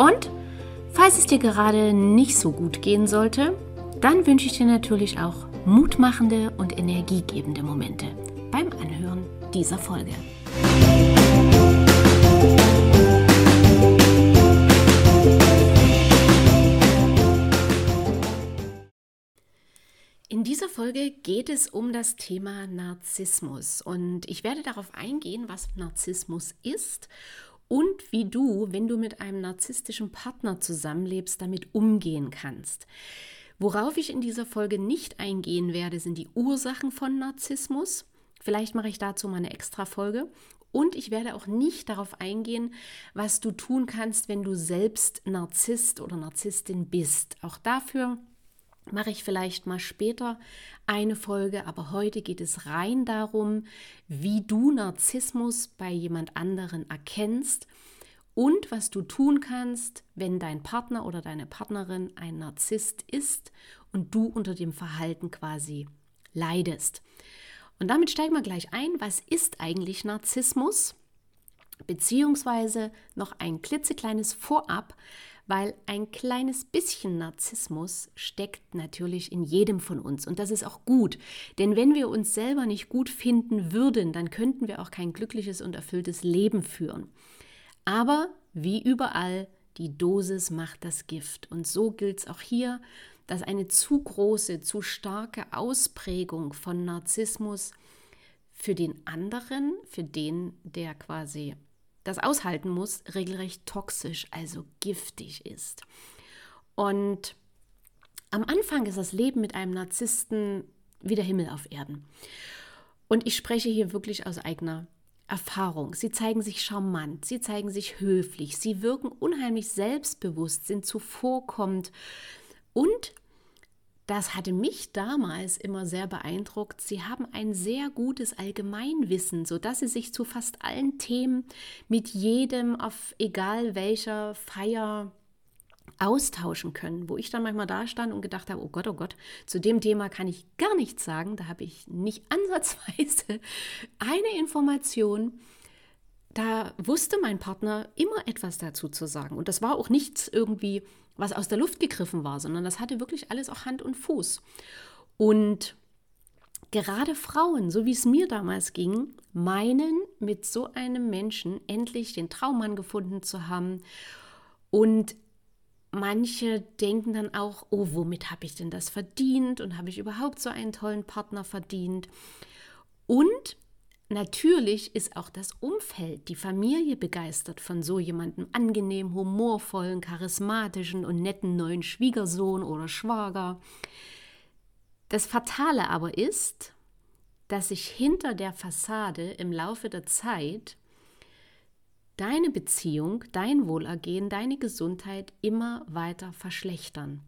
und falls es dir gerade nicht so gut gehen sollte, dann wünsche ich dir natürlich auch mutmachende und energiegebende Momente beim Anhören dieser Folge. In dieser Folge geht es um das Thema Narzissmus und ich werde darauf eingehen, was Narzissmus ist und wie du, wenn du mit einem narzisstischen Partner zusammenlebst, damit umgehen kannst. Worauf ich in dieser Folge nicht eingehen werde, sind die Ursachen von Narzissmus. Vielleicht mache ich dazu mal eine extra Folge. Und ich werde auch nicht darauf eingehen, was du tun kannst, wenn du selbst Narzisst oder Narzisstin bist. Auch dafür mache ich vielleicht mal später eine Folge, aber heute geht es rein darum, wie du Narzissmus bei jemand anderen erkennst und was du tun kannst, wenn dein Partner oder deine Partnerin ein Narzisst ist und du unter dem Verhalten quasi leidest. Und damit steigen wir gleich ein. Was ist eigentlich Narzissmus? Beziehungsweise noch ein klitzekleines Vorab weil ein kleines bisschen Narzissmus steckt natürlich in jedem von uns und das ist auch gut, denn wenn wir uns selber nicht gut finden würden, dann könnten wir auch kein glückliches und erfülltes Leben führen. Aber wie überall, die Dosis macht das Gift und so gilt es auch hier, dass eine zu große, zu starke Ausprägung von Narzissmus für den anderen, für den, der quasi das aushalten muss, regelrecht toxisch, also giftig ist. Und am Anfang ist das Leben mit einem Narzissten wie der Himmel auf Erden. Und ich spreche hier wirklich aus eigener Erfahrung. Sie zeigen sich charmant, sie zeigen sich höflich, sie wirken unheimlich selbstbewusst, sind zuvorkommend und das hatte mich damals immer sehr beeindruckt. Sie haben ein sehr gutes Allgemeinwissen, sodass sie sich zu fast allen Themen mit jedem auf egal welcher Feier austauschen können, wo ich dann manchmal da stand und gedacht habe, oh Gott, oh Gott, zu dem Thema kann ich gar nichts sagen, da habe ich nicht ansatzweise eine Information. Da wusste mein Partner immer etwas dazu zu sagen und das war auch nichts irgendwie was aus der Luft gegriffen war, sondern das hatte wirklich alles auch Hand und Fuß. Und gerade Frauen, so wie es mir damals ging, meinen, mit so einem Menschen endlich den Traummann gefunden zu haben. Und manche denken dann auch, oh, womit habe ich denn das verdient? Und habe ich überhaupt so einen tollen Partner verdient? Und Natürlich ist auch das Umfeld, die Familie begeistert von so jemandem angenehm, humorvollen, charismatischen und netten neuen Schwiegersohn oder Schwager. Das Fatale aber ist, dass sich hinter der Fassade im Laufe der Zeit deine Beziehung, dein Wohlergehen, deine Gesundheit immer weiter verschlechtern.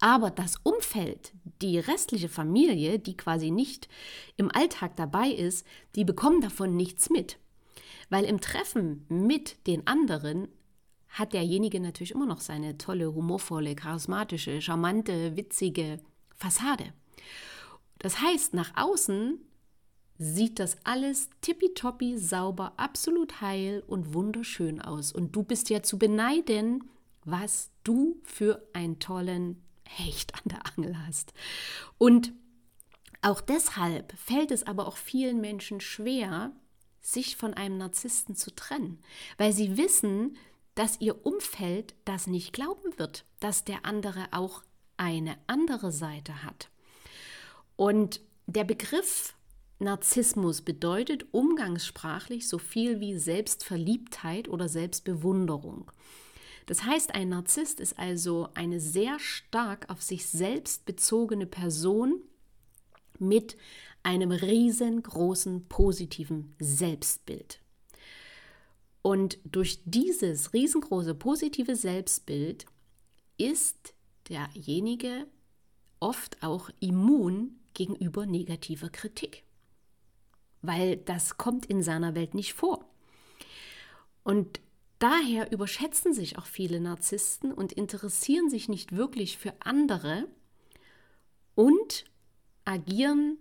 Aber das Umfeld, die restliche Familie, die quasi nicht im Alltag dabei ist, die bekommen davon nichts mit. Weil im Treffen mit den anderen hat derjenige natürlich immer noch seine tolle, humorvolle, charismatische, charmante, witzige Fassade. Das heißt, nach außen sieht das alles tippitoppi, sauber, absolut heil und wunderschön aus. Und du bist ja zu beneiden, was du für einen tollen Hecht an der Angel hast. Und auch deshalb fällt es aber auch vielen Menschen schwer, sich von einem Narzissten zu trennen, weil sie wissen, dass ihr Umfeld das nicht glauben wird, dass der andere auch eine andere Seite hat. Und der Begriff Narzissmus bedeutet umgangssprachlich so viel wie Selbstverliebtheit oder Selbstbewunderung. Das heißt, ein Narzisst ist also eine sehr stark auf sich selbst bezogene Person mit einem riesengroßen positiven Selbstbild. Und durch dieses riesengroße positive Selbstbild ist derjenige oft auch immun gegenüber negativer Kritik, weil das kommt in seiner Welt nicht vor. Und daher überschätzen sich auch viele Narzissten und interessieren sich nicht wirklich für andere und agieren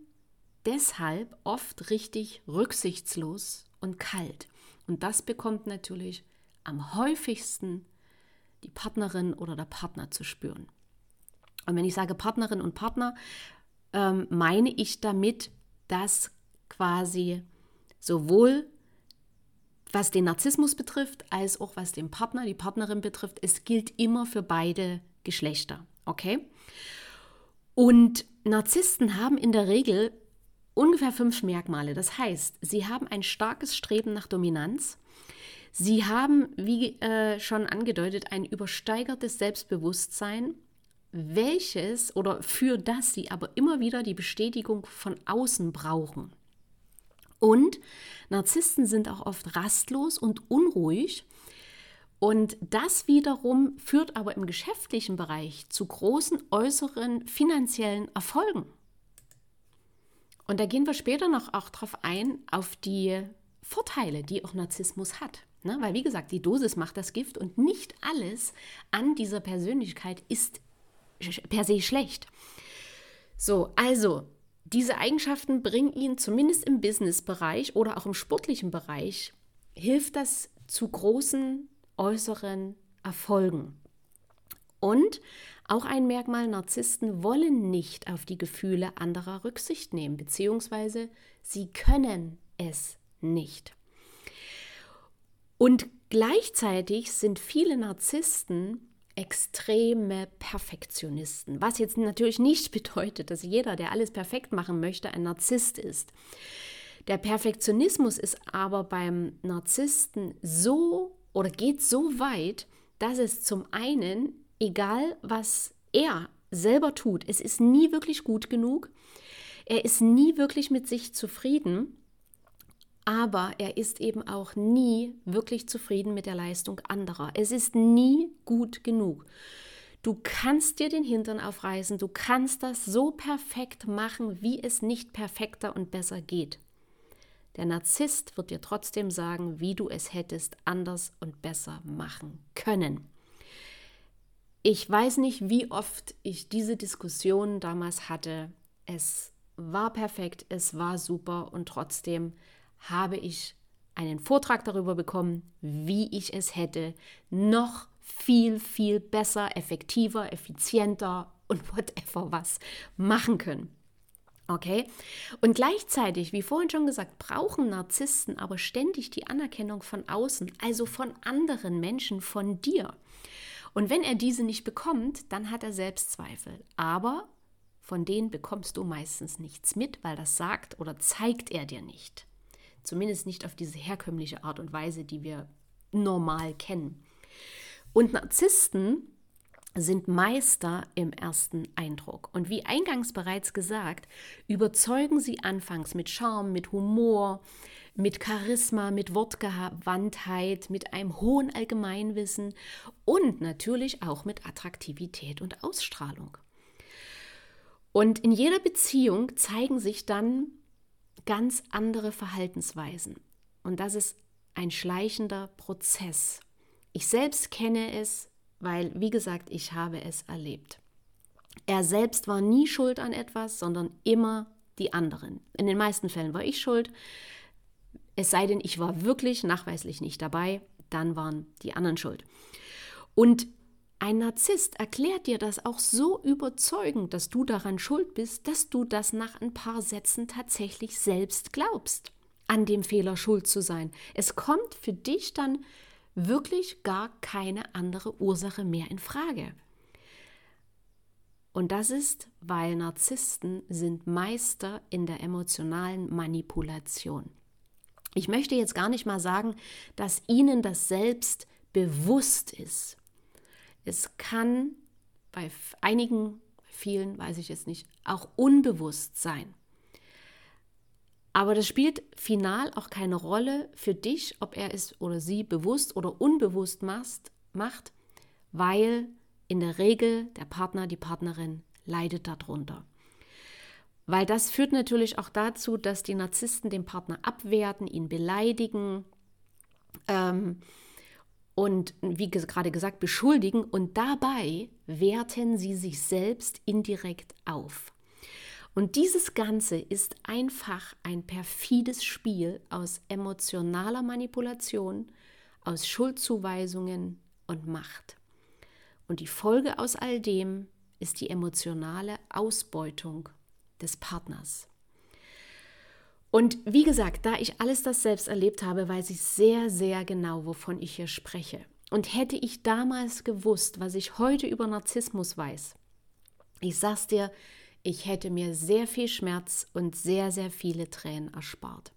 deshalb oft richtig rücksichtslos und kalt. Und das bekommt natürlich am häufigsten die Partnerin oder der Partner zu spüren. Und wenn ich sage Partnerin und Partner, ähm, meine ich damit, dass quasi sowohl was den Narzissmus betrifft, als auch was den Partner, die Partnerin betrifft, es gilt immer für beide Geschlechter. Okay? Und Narzissten haben in der Regel ungefähr fünf Merkmale. Das heißt, sie haben ein starkes Streben nach Dominanz. Sie haben, wie äh, schon angedeutet, ein übersteigertes Selbstbewusstsein, welches oder für das sie aber immer wieder die Bestätigung von außen brauchen. Und Narzissten sind auch oft rastlos und unruhig. Und das wiederum führt aber im geschäftlichen Bereich zu großen äußeren finanziellen Erfolgen. Und da gehen wir später noch auch drauf ein, auf die Vorteile, die auch Narzissmus hat. Ne? Weil, wie gesagt, die Dosis macht das Gift und nicht alles an dieser Persönlichkeit ist per se schlecht. So, also, diese Eigenschaften bringen ihn zumindest im Businessbereich oder auch im sportlichen Bereich, hilft das zu großen äußeren Erfolgen. Und auch ein Merkmal, Narzissten wollen nicht auf die Gefühle anderer Rücksicht nehmen, beziehungsweise sie können es nicht. Und gleichzeitig sind viele Narzissten extreme Perfektionisten, was jetzt natürlich nicht bedeutet, dass jeder, der alles perfekt machen möchte, ein Narzisst ist. Der Perfektionismus ist aber beim Narzissten so oder geht so weit, dass es zum einen egal was er selber tut, es ist nie wirklich gut genug. Er ist nie wirklich mit sich zufrieden, aber er ist eben auch nie wirklich zufrieden mit der Leistung anderer. Es ist nie gut genug. Du kannst dir den Hintern aufreißen, du kannst das so perfekt machen, wie es nicht perfekter und besser geht. Der Narzisst wird dir trotzdem sagen, wie du es hättest anders und besser machen können. Ich weiß nicht, wie oft ich diese Diskussion damals hatte. Es war perfekt, es war super und trotzdem habe ich einen Vortrag darüber bekommen, wie ich es hätte noch viel, viel besser, effektiver, effizienter und whatever was machen können. Okay? Und gleichzeitig, wie vorhin schon gesagt, brauchen Narzissten aber ständig die Anerkennung von außen, also von anderen Menschen, von dir. Und wenn er diese nicht bekommt, dann hat er Selbstzweifel. Aber von denen bekommst du meistens nichts mit, weil das sagt oder zeigt er dir nicht. Zumindest nicht auf diese herkömmliche Art und Weise, die wir normal kennen. Und Narzissten sind Meister im ersten Eindruck. Und wie eingangs bereits gesagt, überzeugen sie anfangs mit Charme, mit Humor, mit Charisma, mit Wortgewandtheit, mit einem hohen Allgemeinwissen und natürlich auch mit Attraktivität und Ausstrahlung. Und in jeder Beziehung zeigen sich dann ganz andere Verhaltensweisen. Und das ist ein schleichender Prozess. Ich selbst kenne es, weil, wie gesagt, ich habe es erlebt. Er selbst war nie schuld an etwas, sondern immer die anderen. In den meisten Fällen war ich schuld, es sei denn, ich war wirklich nachweislich nicht dabei, dann waren die anderen schuld. Und ein Narzisst erklärt dir das auch so überzeugend, dass du daran schuld bist, dass du das nach ein paar Sätzen tatsächlich selbst glaubst, an dem Fehler schuld zu sein. Es kommt für dich dann wirklich gar keine andere Ursache mehr in Frage. Und das ist, weil Narzissten sind Meister in der emotionalen Manipulation. Ich möchte jetzt gar nicht mal sagen, dass ihnen das selbst bewusst ist. Es kann bei einigen, vielen weiß ich jetzt nicht, auch unbewusst sein. Aber das spielt final auch keine Rolle für dich, ob er es oder sie bewusst oder unbewusst macht, weil in der Regel der Partner, die Partnerin leidet darunter. Weil das führt natürlich auch dazu, dass die Narzissten den Partner abwerten, ihn beleidigen ähm, und, wie gerade gesagt, beschuldigen und dabei werten sie sich selbst indirekt auf. Und dieses Ganze ist einfach ein perfides Spiel aus emotionaler Manipulation, aus Schuldzuweisungen und Macht. Und die Folge aus all dem ist die emotionale Ausbeutung des Partners. Und wie gesagt, da ich alles das selbst erlebt habe, weiß ich sehr, sehr genau, wovon ich hier spreche. Und hätte ich damals gewusst, was ich heute über Narzissmus weiß, ich sag's dir, ich hätte mir sehr viel Schmerz und sehr, sehr viele Tränen erspart.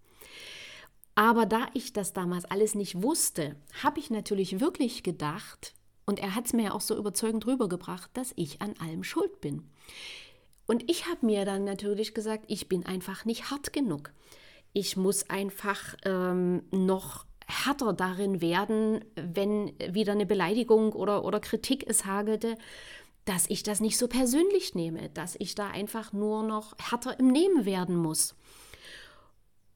Aber da ich das damals alles nicht wusste, habe ich natürlich wirklich gedacht, und er hat es mir ja auch so überzeugend rübergebracht, dass ich an allem schuld bin. Und ich habe mir dann natürlich gesagt, ich bin einfach nicht hart genug. Ich muss einfach ähm, noch härter darin werden, wenn wieder eine Beleidigung oder, oder Kritik es hagelte, dass ich das nicht so persönlich nehme, dass ich da einfach nur noch härter im Nehmen werden muss.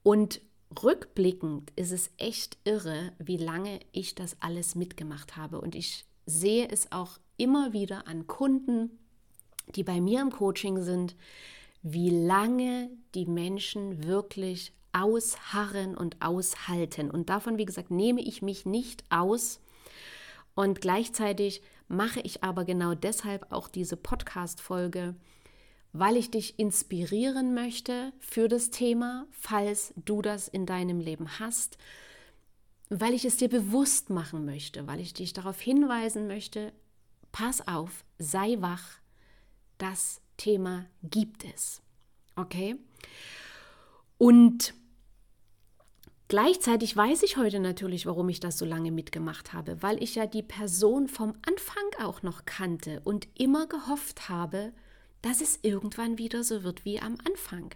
Und rückblickend ist es echt irre, wie lange ich das alles mitgemacht habe. Und ich sehe es auch immer wieder an Kunden, die bei mir im Coaching sind, wie lange die Menschen wirklich ausharren und aushalten. Und davon, wie gesagt, nehme ich mich nicht aus. Und gleichzeitig mache ich aber genau deshalb auch diese Podcast-Folge, weil ich dich inspirieren möchte für das Thema, falls du das in deinem Leben hast, weil ich es dir bewusst machen möchte, weil ich dich darauf hinweisen möchte, pass auf, sei wach, das Thema gibt es. Okay? Und gleichzeitig weiß ich heute natürlich, warum ich das so lange mitgemacht habe, weil ich ja die Person vom Anfang auch noch kannte und immer gehofft habe, dass es irgendwann wieder so wird wie am Anfang.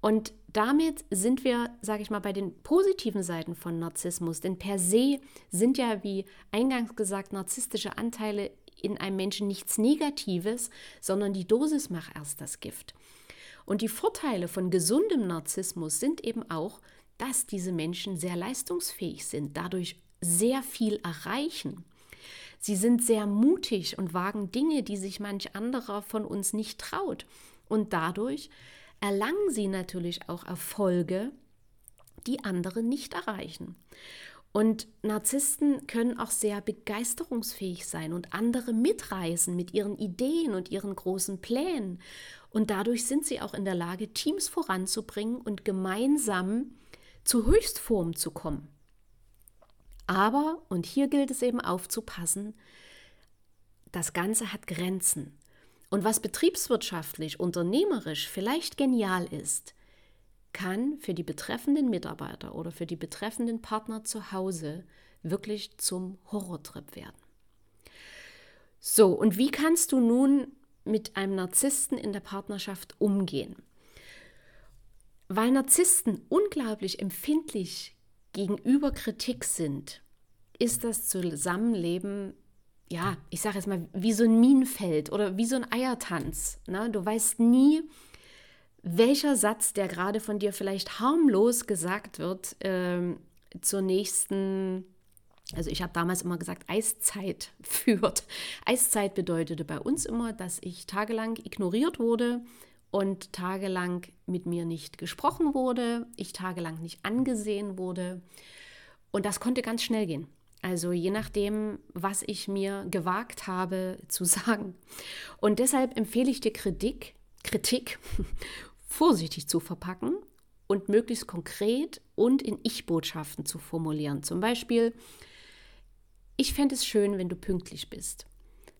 Und damit sind wir, sage ich mal, bei den positiven Seiten von Narzissmus. Denn per se sind ja, wie eingangs gesagt, narzisstische Anteile in einem Menschen nichts Negatives, sondern die Dosis macht erst das Gift. Und die Vorteile von gesundem Narzissmus sind eben auch, dass diese Menschen sehr leistungsfähig sind, dadurch sehr viel erreichen. Sie sind sehr mutig und wagen Dinge, die sich manch anderer von uns nicht traut. Und dadurch erlangen sie natürlich auch Erfolge, die andere nicht erreichen. Und Narzissten können auch sehr begeisterungsfähig sein und andere mitreißen mit ihren Ideen und ihren großen Plänen. Und dadurch sind sie auch in der Lage, Teams voranzubringen und gemeinsam zu Höchstform zu kommen. Aber, und hier gilt es eben aufzupassen, das Ganze hat Grenzen. Und was betriebswirtschaftlich, unternehmerisch vielleicht genial ist, kann für die betreffenden Mitarbeiter oder für die betreffenden Partner zu Hause wirklich zum Horrortrip werden. So, und wie kannst du nun mit einem Narzissten in der Partnerschaft umgehen? Weil Narzissten unglaublich empfindlich gegenüber Kritik sind, ist das Zusammenleben, ja, ich sage jetzt mal, wie so ein Minenfeld oder wie so ein Eiertanz. Ne? Du weißt nie, welcher Satz, der gerade von dir vielleicht harmlos gesagt wird, äh, zur nächsten, also ich habe damals immer gesagt, Eiszeit führt. Eiszeit bedeutete bei uns immer, dass ich tagelang ignoriert wurde und tagelang mit mir nicht gesprochen wurde, ich tagelang nicht angesehen wurde. Und das konnte ganz schnell gehen. Also je nachdem, was ich mir gewagt habe zu sagen. Und deshalb empfehle ich dir Kritik, Kritik vorsichtig zu verpacken und möglichst konkret und in Ich-Botschaften zu formulieren. Zum Beispiel, ich fände es schön, wenn du pünktlich bist.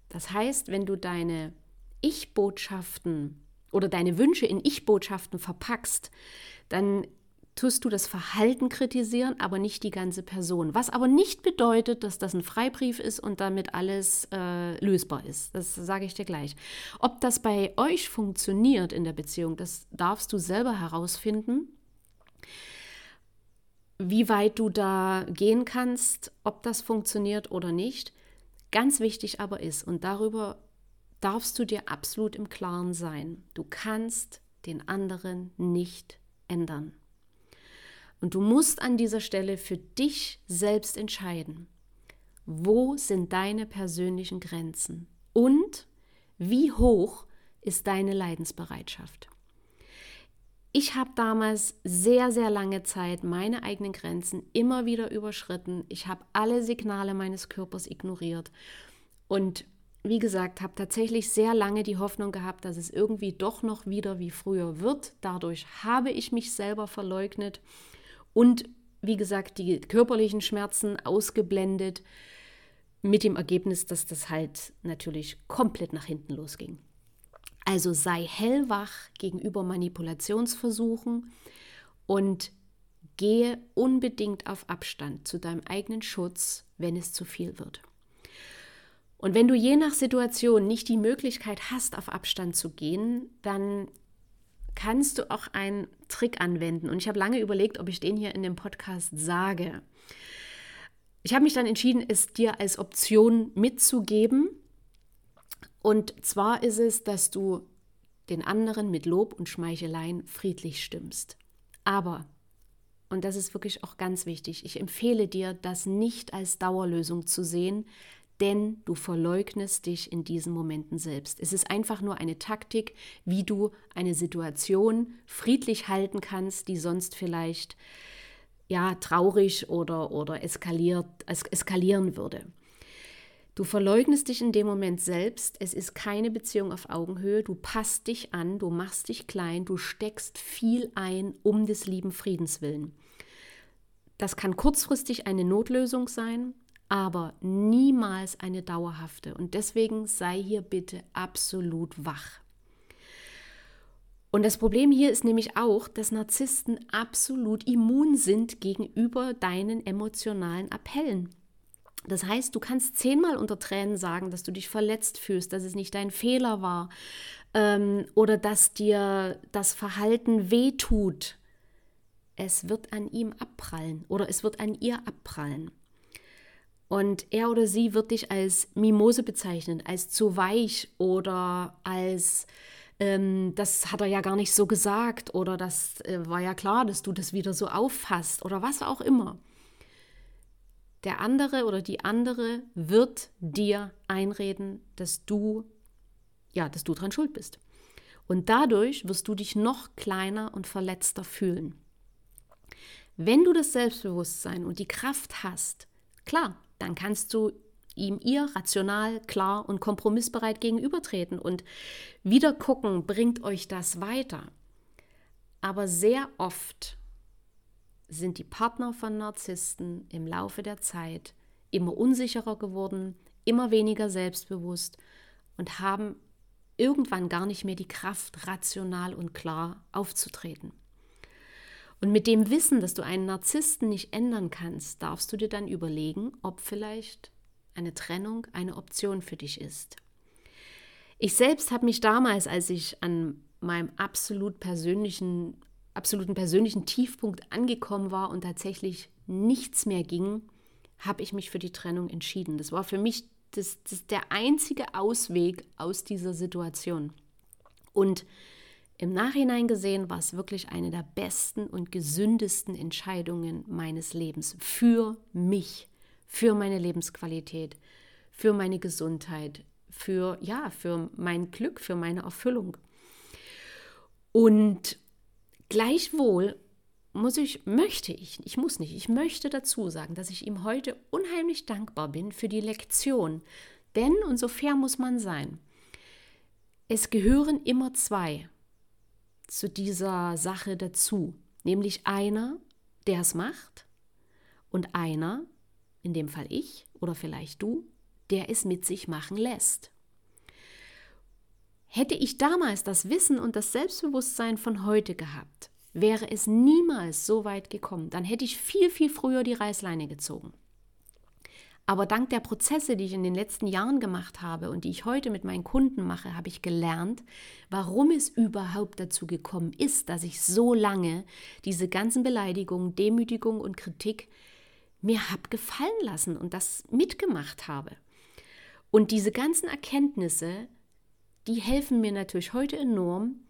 Das heißt, wenn du deine Ich-Botschaften oder deine Wünsche in Ich-Botschaften verpackst, dann tust du das Verhalten kritisieren, aber nicht die ganze Person. Was aber nicht bedeutet, dass das ein Freibrief ist und damit alles äh, lösbar ist. Das sage ich dir gleich. Ob das bei euch funktioniert in der Beziehung, das darfst du selber herausfinden. Wie weit du da gehen kannst, ob das funktioniert oder nicht. Ganz wichtig aber ist, und darüber darfst du dir absolut im Klaren sein, du kannst den anderen nicht ändern. Und du musst an dieser Stelle für dich selbst entscheiden, wo sind deine persönlichen Grenzen und wie hoch ist deine Leidensbereitschaft. Ich habe damals sehr, sehr lange Zeit meine eigenen Grenzen immer wieder überschritten. Ich habe alle Signale meines Körpers ignoriert und wie gesagt, habe tatsächlich sehr lange die Hoffnung gehabt, dass es irgendwie doch noch wieder wie früher wird. Dadurch habe ich mich selber verleugnet und wie gesagt, die körperlichen Schmerzen ausgeblendet, mit dem Ergebnis, dass das halt natürlich komplett nach hinten losging. Also sei hellwach gegenüber Manipulationsversuchen und gehe unbedingt auf Abstand zu deinem eigenen Schutz, wenn es zu viel wird. Und wenn du je nach Situation nicht die Möglichkeit hast, auf Abstand zu gehen, dann kannst du auch einen Trick anwenden. Und ich habe lange überlegt, ob ich den hier in dem Podcast sage. Ich habe mich dann entschieden, es dir als Option mitzugeben. Und zwar ist es, dass du den anderen mit Lob und Schmeicheleien friedlich stimmst. Aber, und das ist wirklich auch ganz wichtig, ich empfehle dir, das nicht als Dauerlösung zu sehen, denn du verleugnest dich in diesen Momenten selbst. Es ist einfach nur eine Taktik, wie du eine Situation friedlich halten kannst, die sonst vielleicht ja traurig oder, oder eskaliert, es, eskalieren würde. Du verleugnest dich in dem Moment selbst. Es ist keine Beziehung auf Augenhöhe. Du passt dich an, du machst dich klein, du steckst viel ein um des lieben Friedens willen. Das kann kurzfristig eine Notlösung sein, aber niemals eine dauerhafte. Und deswegen sei hier bitte absolut wach. Und das Problem hier ist nämlich auch, dass Narzissten absolut immun sind gegenüber deinen emotionalen Appellen. Das heißt, du kannst zehnmal unter Tränen sagen, dass du dich verletzt fühlst, dass es nicht dein Fehler war ähm, oder dass dir das Verhalten wehtut. Es wird an ihm abprallen oder es wird an ihr abprallen. Und er oder sie wird dich als Mimose bezeichnen, als zu weich oder als ähm, das hat er ja gar nicht so gesagt oder das äh, war ja klar, dass du das wieder so auffasst oder was auch immer. Der andere oder die andere wird dir einreden, dass du ja, dass du dran schuld bist. Und dadurch wirst du dich noch kleiner und verletzter fühlen. Wenn du das Selbstbewusstsein und die Kraft hast, klar, dann kannst du ihm ihr rational, klar und kompromissbereit gegenübertreten und wieder gucken, bringt euch das weiter. Aber sehr oft sind die Partner von Narzissten im Laufe der Zeit immer unsicherer geworden, immer weniger selbstbewusst und haben irgendwann gar nicht mehr die Kraft, rational und klar aufzutreten. Und mit dem Wissen, dass du einen Narzissten nicht ändern kannst, darfst du dir dann überlegen, ob vielleicht eine Trennung eine Option für dich ist. Ich selbst habe mich damals, als ich an meinem absolut persönlichen, absoluten persönlichen Tiefpunkt angekommen war und tatsächlich nichts mehr ging, habe ich mich für die Trennung entschieden. Das war für mich das, das der einzige Ausweg aus dieser Situation. Und im Nachhinein gesehen war es wirklich eine der besten und gesündesten Entscheidungen meines Lebens für mich, für meine Lebensqualität, für meine Gesundheit, für ja, für mein Glück, für meine Erfüllung. Und gleichwohl muss ich, möchte ich, ich muss nicht, ich möchte dazu sagen, dass ich ihm heute unheimlich dankbar bin für die Lektion. Denn, und so fair muss man sein, es gehören immer zwei zu dieser Sache dazu, nämlich einer, der es macht und einer, in dem Fall ich oder vielleicht du, der es mit sich machen lässt. Hätte ich damals das Wissen und das Selbstbewusstsein von heute gehabt, wäre es niemals so weit gekommen. Dann hätte ich viel, viel früher die Reißleine gezogen. Aber dank der Prozesse, die ich in den letzten Jahren gemacht habe und die ich heute mit meinen Kunden mache, habe ich gelernt, warum es überhaupt dazu gekommen ist, dass ich so lange diese ganzen Beleidigungen, Demütigung und Kritik mir habe gefallen lassen und das mitgemacht habe. Und diese ganzen Erkenntnisse, die helfen mir natürlich heute enorm,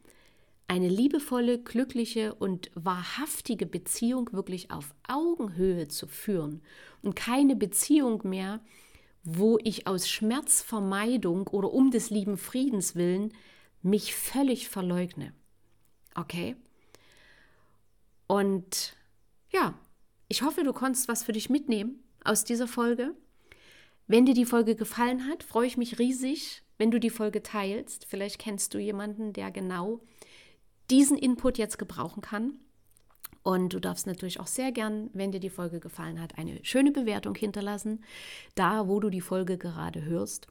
eine liebevolle, glückliche und wahrhaftige Beziehung wirklich auf Augenhöhe zu führen und keine Beziehung mehr, wo ich aus Schmerzvermeidung oder um des lieben Friedens willen mich völlig verleugne. Okay? Und ja, ich hoffe, du konntest was für dich mitnehmen aus dieser Folge. Wenn dir die Folge gefallen hat, freue ich mich riesig, wenn du die Folge teilst. Vielleicht kennst du jemanden, der genau diesen Input jetzt gebrauchen kann. Und du darfst natürlich auch sehr gern, wenn dir die Folge gefallen hat, eine schöne Bewertung hinterlassen, da wo du die Folge gerade hörst.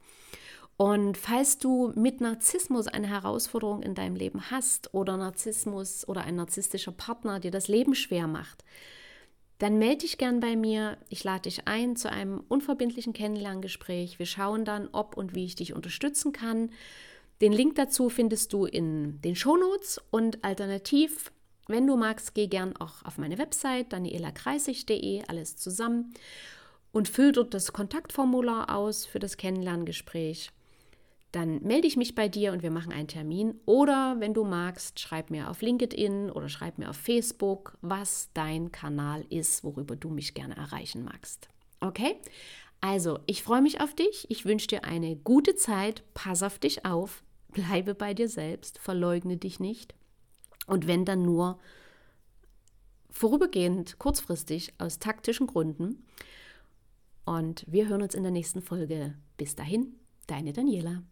Und falls du mit Narzissmus eine Herausforderung in deinem Leben hast oder Narzissmus oder ein narzisstischer Partner dir das Leben schwer macht, dann melde dich gern bei mir. Ich lade dich ein zu einem unverbindlichen Kennenlerngespräch. Wir schauen dann, ob und wie ich dich unterstützen kann. Den Link dazu findest du in den Shownotes und alternativ, wenn du magst, geh gern auch auf meine Website danielakreisig.de, alles zusammen und füll dort das Kontaktformular aus für das Kennenlerngespräch. Dann melde ich mich bei dir und wir machen einen Termin. Oder wenn du magst, schreib mir auf LinkedIn oder schreib mir auf Facebook, was dein Kanal ist, worüber du mich gerne erreichen magst. Okay? Also, ich freue mich auf dich. Ich wünsche dir eine gute Zeit. Pass auf dich auf. Bleibe bei dir selbst, verleugne dich nicht. Und wenn dann nur vorübergehend, kurzfristig, aus taktischen Gründen. Und wir hören uns in der nächsten Folge. Bis dahin, deine Daniela.